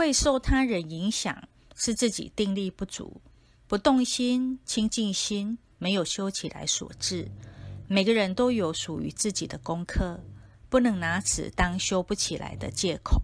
会受他人影响，是自己定力不足，不动心，清净心，没有修起来所致，每个人都有属于自己的功课，不能拿此当修不起来的借口。